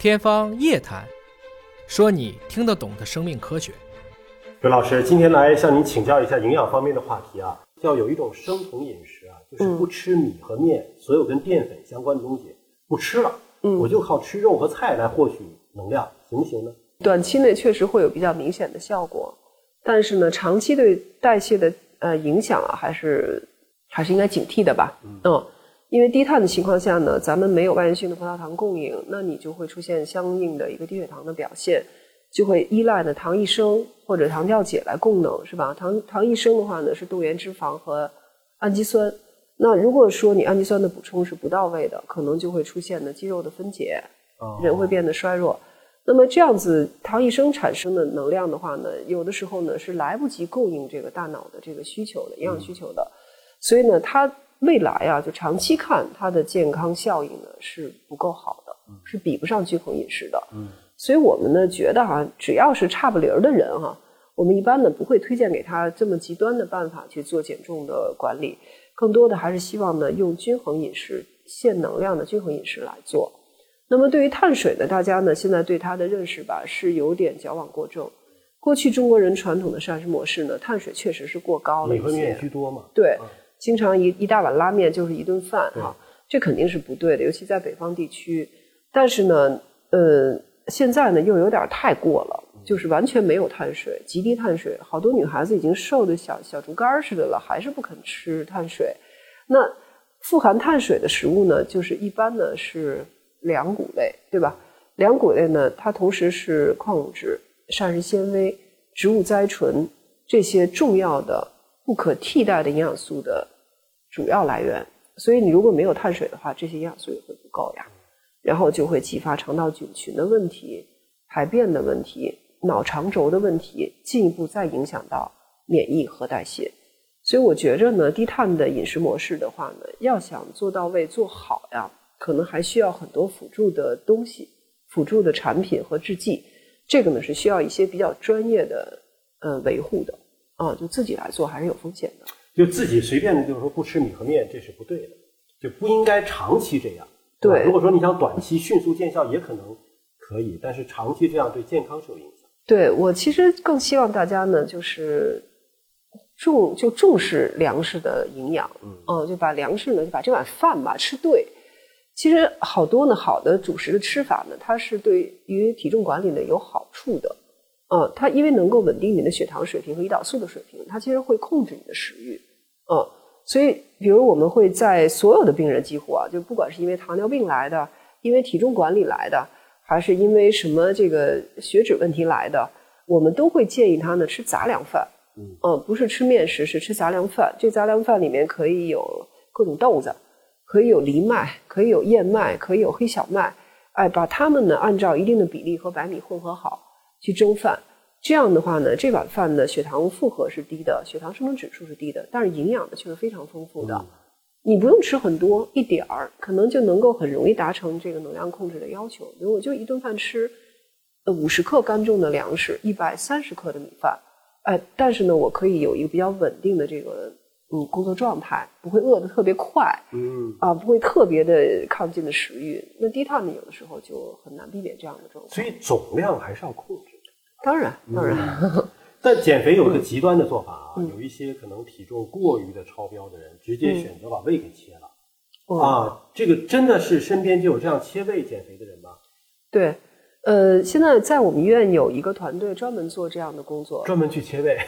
天方夜谭，说你听得懂的生命科学。刘老师，今天来向您请教一下营养方面的话题啊，叫有一种生酮饮食啊，就是不吃米和面，所有跟淀粉相关的东西不吃了，嗯，我就靠吃肉和菜来获取能量，行不行呢？短期内确实会有比较明显的效果，但是呢，长期对代谢的呃影响啊，还是还是应该警惕的吧。嗯，因为低碳的情况下呢，咱们没有外源性的葡萄糖供应，那你就会出现相应的一个低血糖的表现，就会依赖呢糖异生或者糖酵解来供能，是吧？糖糖异生的话呢，是动员脂肪和氨基酸。那如果说你氨基酸的补充是不到位的，可能就会出现呢肌肉的分解，人会变得衰弱。那么这样子糖异生产生的能量的话呢，有的时候呢是来不及供应这个大脑的这个需求的营养需求的，所以呢，它未来啊，就长期看它的健康效应呢是不够好的，是比不上均衡饮食的。嗯，所以我们呢觉得哈，只要是差不离儿的人哈，我们一般呢不会推荐给他这么极端的办法去做减重的管理，更多的还是希望呢用均衡饮食、限能量的均衡饮食来做。那么对于碳水呢，大家呢现在对它的认识吧是有点矫枉过正。过去中国人传统的膳食模式呢，碳水确实是过高了一些。米和面居多嘛？对，经常一一大碗拉面就是一顿饭啊，这肯定是不对的，尤其在北方地区。但是呢，呃，现在呢又有点太过了，就是完全没有碳水，极低碳水，好多女孩子已经瘦的小小竹竿似的了，还是不肯吃碳水。那富含碳水的食物呢，就是一般呢是。粮谷类，对吧？粮谷类呢，它同时是矿物质、膳食纤维、植物甾醇这些重要的、不可替代的营养素的主要来源。所以，你如果没有碳水的话，这些营养素也会不够呀。然后就会激发肠道菌群的问题、排便的问题、脑肠轴的问题，进一步再影响到免疫和代谢。所以，我觉着呢，低碳的饮食模式的话呢，要想做到位、做好呀。可能还需要很多辅助的东西、辅助的产品和制剂，这个呢是需要一些比较专业的呃维护的啊，就自己来做还是有风险的。就自己随便的，就是说不吃米和面，这是不对的，就不应该长期这样。对，如果说你想短期迅速见效，也可能可以，但是长期这样对健康是有影响。对我其实更希望大家呢，就是重就重视粮食的营养，嗯，就把粮食呢，就把这碗饭吧吃对。其实好多呢，好的主食的吃法呢，它是对于体重管理呢有好处的。嗯，它因为能够稳定你的血糖水平和胰岛素的水平，它其实会控制你的食欲。嗯，所以比如我们会在所有的病人几乎啊，就不管是因为糖尿病来的，因为体重管理来的，还是因为什么这个血脂问题来的，我们都会建议他呢吃杂粮饭。嗯，不是吃面食，是吃杂粮饭。这杂粮饭里面可以有各种豆子。可以有藜麦，可以有燕麦，可以有黑小麦，哎，把它们呢按照一定的比例和白米混合好去蒸饭。这样的话呢，这碗饭的血糖负荷是低的，血糖生成指数是低的，但是营养呢却是非常丰富的。你不用吃很多，一点儿可能就能够很容易达成这个能量控制的要求。比如我就一顿饭吃呃五十克干重的粮食，一百三十克的米饭，哎，但是呢，我可以有一个比较稳定的这个。嗯，工作状态不会饿得特别快，嗯啊，不会特别的亢进的食欲。那低碳呢，有的时候就很难避免这样的状态。所以总量还是要控制。当然，当然。但减肥有一个极端的做法啊，有一些可能体重过于的超标的人，直接选择把胃给切了。啊，这个真的是身边就有这样切胃减肥的人吗？对。呃，现在在我们医院有一个团队专门做这样的工作，专门去 切胃，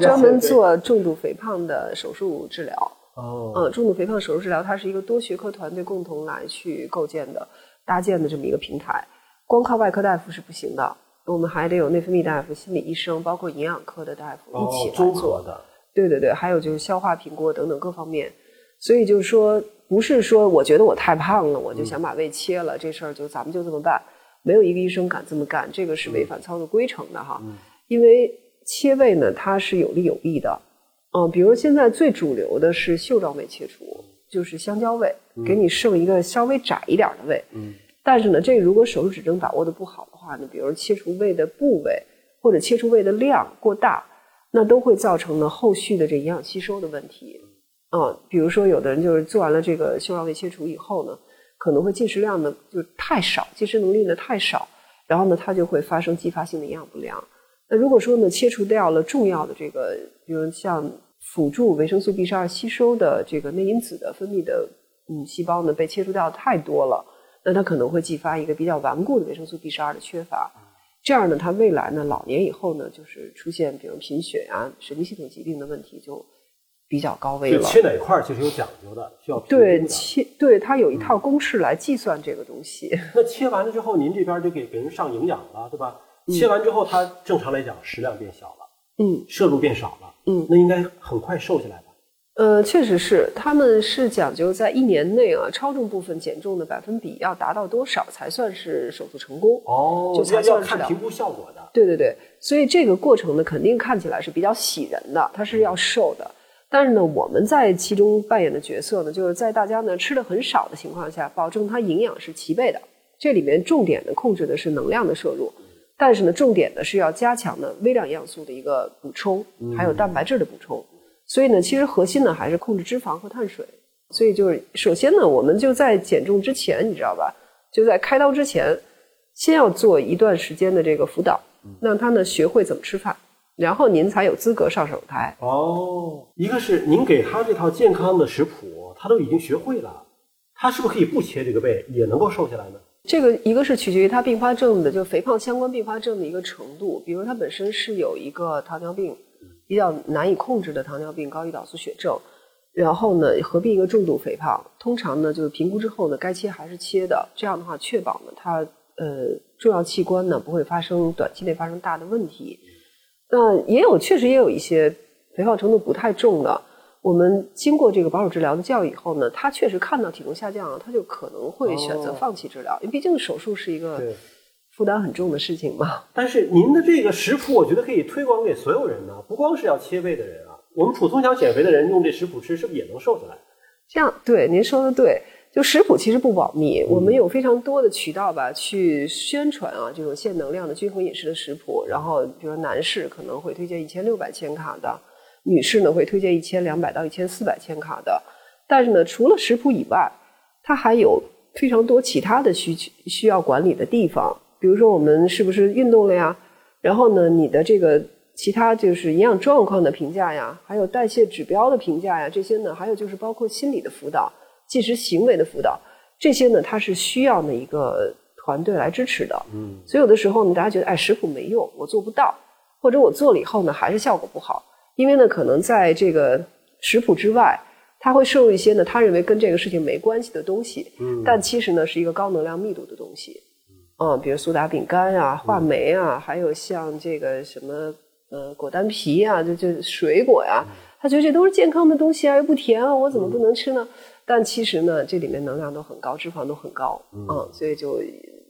专门做重度肥胖的手术治疗。哦，嗯，重度肥胖手术治疗，它是一个多学科团队共同来去构建的、搭建的这么一个平台。光靠外科大夫是不行的，我们还得有内分泌大夫、心理医生，包括营养科的大夫一起来做的。对对对，还有就是消化评估等等各方面。所以就是说，不是说我觉得我太胖了，我就想把胃切了，这事儿就咱们就这么办。没有一个医生敢这么干，这个是违反操作规程的哈。因为切胃呢，它是有利有弊的。嗯，比如现在最主流的是袖状胃切除，就是香蕉胃，给你剩一个稍微窄一点的胃。嗯。但是呢，这个如果手术指征把握的不好的话呢，比如切除胃的部位或者切除胃的量过大，那都会造成呢后续的这营养吸收的问题。嗯，比如说有的人就是做完了这个袖状胃切除以后呢。可能会进食量呢就太少，进食能力呢太少，然后呢它就会发生继发性的营养不良。那如果说呢切除掉了重要的这个，比如像辅助维生素 B 十二吸收的这个内因子的分泌的嗯细胞呢被切除掉太多了，那它可能会继发一个比较顽固的维生素 B 十二的缺乏。这样呢，他未来呢，老年以后呢，就是出现比如贫血啊、神经系统疾病的问题就比较高危了。切哪块儿其实有讲究的，需要对切，对它有一套公式来计算这个东西。那切完了之后，您这边就给给人上营养了，对吧？切完之后，它正常来讲食量变小了，嗯，摄入变少了，嗯，那应该很快瘦下来吧？呃，确实是，他们是讲究在一年内啊，超重部分减重的百分比要达到多少才算是手术成功？哦，就才要算是了看评估效果的。对对对，所以这个过程呢，肯定看起来是比较喜人的，它是要瘦的。但是呢，我们在其中扮演的角色呢，就是在大家呢吃的很少的情况下，保证它营养是齐备的。这里面重点的控制的是能量的摄入，但是呢，重点的是要加强呢微量营养素的一个补充，还有蛋白质的补充。所以呢，其实核心呢还是控制脂肪和碳水。所以就是首先呢，我们就在减重之前，你知道吧？就在开刀之前，先要做一段时间的这个辅导，让他呢学会怎么吃饭，然后您才有资格上手台。哦，一个是您给他这套健康的食谱，他都已经学会了，他是不是可以不切这个背也能够瘦下来呢？这个一个是取决于他并发症的，就肥胖相关并发症的一个程度。比如他本身是有一个糖尿病，比较难以控制的糖尿病高胰岛素血症，然后呢合并一个重度肥胖，通常呢就是评估之后呢该切还是切的，这样的话确保呢它呃重要器官呢不会发生短期内发生大的问题。那也有确实也有一些肥胖程度不太重的，我们经过这个保守治疗的教育以后呢，他确实看到体重下降了，他就可能会选择哦。放弃治疗，因为毕竟手术是一个对负担很重的事情嘛。但是您的这个食谱，我觉得可以推广给所有人呢，不光是要切胃的人啊，我们普通想减肥的人用这食谱吃，是不是也能瘦下来？这样对您说的对，就食谱其实不保密，我们有非常多的渠道吧去宣传啊这种限能量的均衡饮食的食谱。然后，比如男士可能会推荐一千六百千卡的，女士呢会推荐一千两百到一千四百千卡的。但是呢，除了食谱以外，它还有非常多其他的需需要管理的地方，比如说我们是不是运动了呀？然后呢，你的这个其他就是营养状况的评价呀，还有代谢指标的评价呀，这些呢，还有就是包括心理的辅导、进食行为的辅导，这些呢，它是需要呢一个团队来支持的。嗯，所以有的时候呢，大家觉得哎食谱没用，我做不到，或者我做了以后呢，还是效果不好，因为呢，可能在这个食谱之外，他会摄入一些呢他认为跟这个事情没关系的东西，嗯但其实呢是一个高能量密度的东西。嗯，比如苏打饼干啊、话梅啊，还有像这个什么呃果丹皮啊，就就水果呀、他觉得这都是健康的东西啊，又不甜啊，我怎么不能吃呢？但其实呢，这里面能量都很高，脂肪都很高，嗯，所以就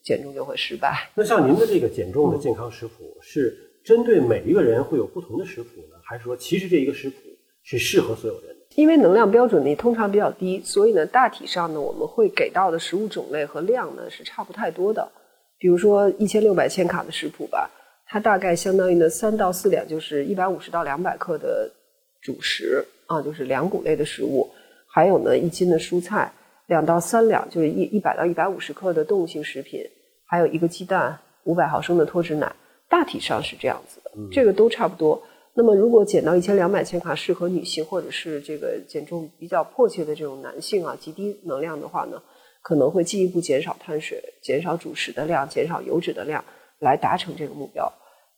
减重就会失败。那像您的这个减重的健康食谱，是针对每一个人会有不同的食谱呢，还是说其实这一个食谱是适合所有人的？因为能量标准呢通常比较低，所以呢大体上呢我们会给到的食物种类和量呢是差不太多的。比如说一千六百千卡的食谱吧，它大概相当于呢三到四两，就是一百五十到两百克的主食啊，就是粮谷类的食物，还有呢一斤的蔬菜，两到三两就是一一百到一百五十克的动物性食品，还有一个鸡蛋，五百毫升的脱脂奶，大体上是这样子的，这个都差不多。那么，如果减到一千两百千卡，适合女性或者是这个减重比较迫切的这种男性啊，极低能量的话呢，可能会进一步减少碳水、减少主食的量、减少油脂的量，来达成这个目标。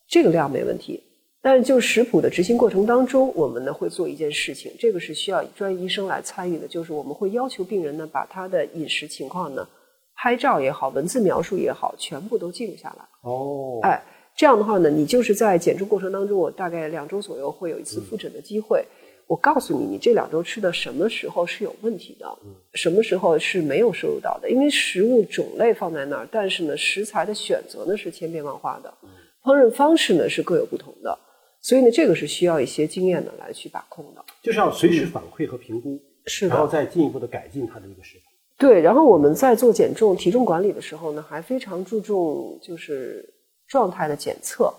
这个量没问题，但是就食谱的执行过程当中，我们呢会做一件事情，这个是需要专业医生来参与的，就是我们会要求病人呢把他的饮食情况呢，拍照也好，文字描述也好，全部都记录下来。哦，哎，这样的话呢，你就是在减重过程当中，我大概两周左右会有一次复诊的机会。我告诉你，你这两周吃的什么时候是有问题的，什么时候是没有摄入到的。因为食物种类放在那儿，但是呢，食材的选择呢是千变万化的，烹饪方式呢是各有不同的，所以呢，这个是需要一些经验的来去把控的。就是要随时反馈和评估，是然后再进一步的改进它的一个食谱。对，然后我们在做减重、体重管理的时候呢，还非常注重就是状态的检测。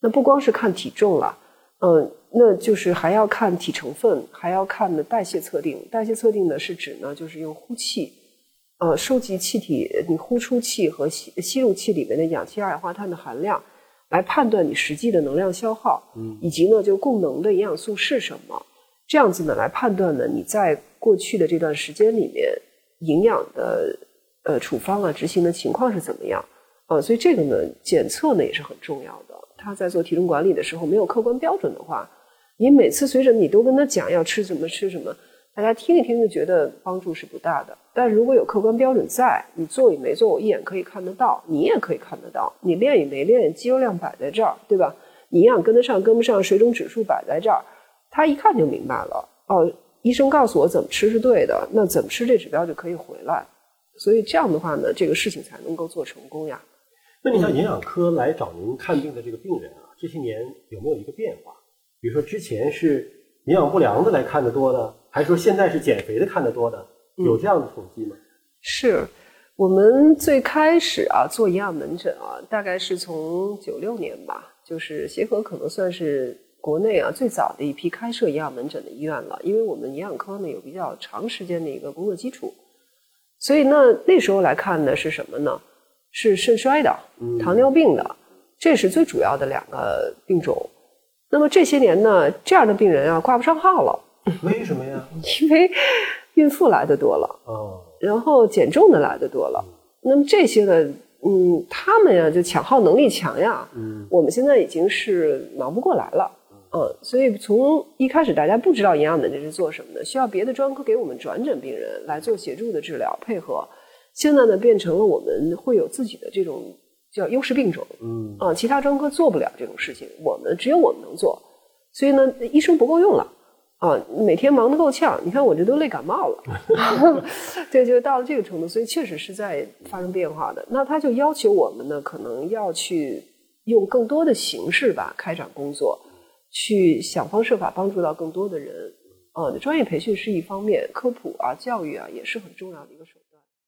那不光是看体重了，嗯，那就是还要看体成分，还要看的代谢测定。代谢测定呢是指呢，就是用呼气，呃，收集气体，你呼出气和吸吸入气里面的氧气、二氧化碳的含量，来判断你实际的能量消耗，嗯，以及呢，就供能的营养素是什么，这样子呢，来判断呢，你在过去的这段时间里面营养的呃处方啊执行的情况是怎么样，啊，所以这个呢，检测呢也是很重要的。他在做体重管理的时候没有客观标准的话，你每次随着你都跟他讲要吃什么吃什么。大家听一听就觉得帮助是不大的，但如果有客观标准在，你做与没做，我一眼可以看得到，你也可以看得到，你练与没练，肌肉量摆在这儿，对吧？营养跟得上跟不上，水肿指数摆在这儿，他一看就明白了。哦，医生告诉我怎么吃是对的，那怎么吃这指标就可以回来。所以这样的话呢，这个事情才能够做成功呀。那你像营养科来找您看病的这个病人啊，这些年有没有一个变化？比如说之前是营养不良的来看的多的。还是说现在是减肥的看的多的，有这样的统计吗？是我们最开始啊做营养门诊啊，大概是从九六年吧，就是协和可能算是国内啊最早的一批开设营养门诊的医院了，因为我们营养科呢有比较长时间的一个工作基础，所以那那时候来看的是什么呢？是肾衰的、糖尿病的，这是最主要的两个病种。那么这些年呢，这样的病人啊挂不上号了。为什么呀？因为孕妇来的多了，哦，然后减重的来的多了，那么这些呢，嗯，他们呀就抢号能力强呀，嗯，我们现在已经是忙不过来了，嗯，所以从一开始大家不知道营养门诊是做什么的，需要别的专科给我们转诊病人来做协助的治疗配合，现在呢变成了我们会有自己的这种叫优势病种，嗯，啊，其他专科做不了这种事情，我们只有我们能做，所以呢，医生不够用了。啊，每天忙得够呛，你看我这都累感冒了 对，就到了这个程度，所以确实是在发生变化的。那他就要求我们呢，可能要去用更多的形式吧，开展工作，去想方设法帮助到更多的人。啊，专业培训是一方面，科普啊、教育啊也是很重要的一个手段。